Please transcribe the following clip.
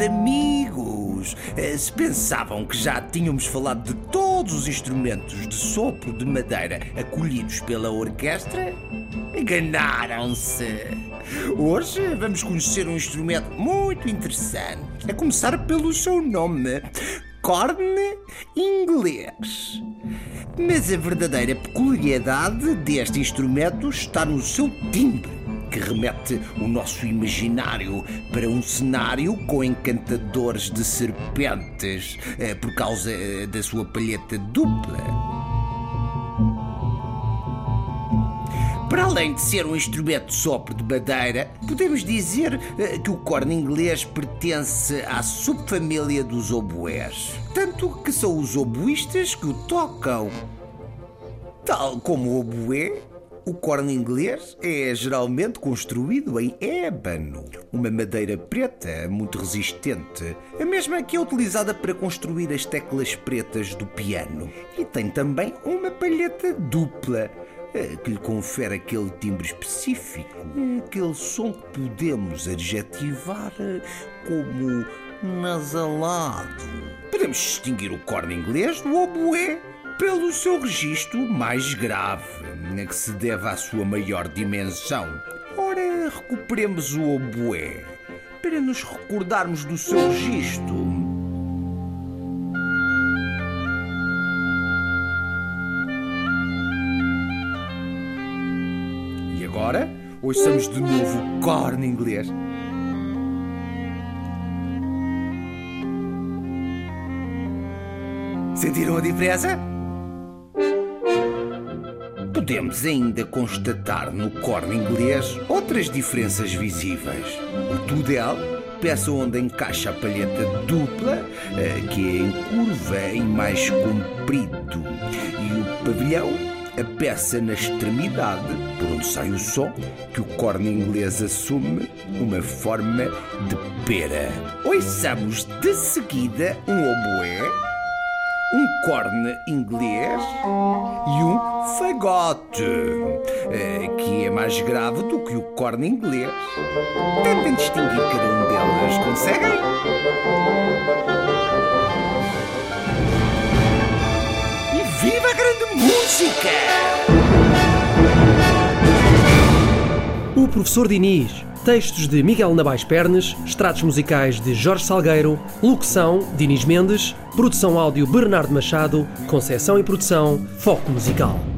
amigos, eh, se pensavam que já tínhamos falado de todos os instrumentos de sopro de madeira acolhidos pela orquestra, enganaram-se. Hoje vamos conhecer um instrumento muito interessante, a começar pelo seu nome. Corne inglês. Mas a verdadeira peculiaridade deste instrumento está no seu timbre que remete o nosso imaginário para um cenário com encantadores de serpentes eh, por causa eh, da sua palheta dupla. Para além de ser um instrumento de sopro de madeira, podemos dizer eh, que o corno inglês pertence à subfamília dos oboés. Tanto que são os oboístas que o tocam. Tal como o oboé, o corno inglês é geralmente construído em ébano, uma madeira preta muito resistente, a mesma que é utilizada para construir as teclas pretas do piano. E tem também uma palheta dupla, eh, que lhe confere aquele timbre específico, aquele som que podemos adjetivar eh, como nasalado. Podemos distinguir o corno inglês do oboé pelo seu registro mais grave, que se deve à sua maior dimensão. Ora, recuperemos o oboé para nos recordarmos do seu registro. E agora, ouçamos de novo o corno inglês. Sentiram a diferença? Podemos ainda constatar no corno inglês outras diferenças visíveis. O tudel, peça onde encaixa a palheta dupla, eh, que é em curva e mais comprido, e o pavilhão, a peça na extremidade, por onde sai o som, que o corno inglês assume uma forma de pera. Ouçamos de seguida um oboé corne inglês e um fagote, eh, que é mais grave do que o corne inglês. Tentem distinguir cada um delas, conseguem? E viva a grande música! O professor Diniz Textos de Miguel Nabais Pernes, extratos musicais de Jorge Salgueiro, locução Dinis Mendes, produção áudio Bernardo Machado, conceção e produção Foco Musical.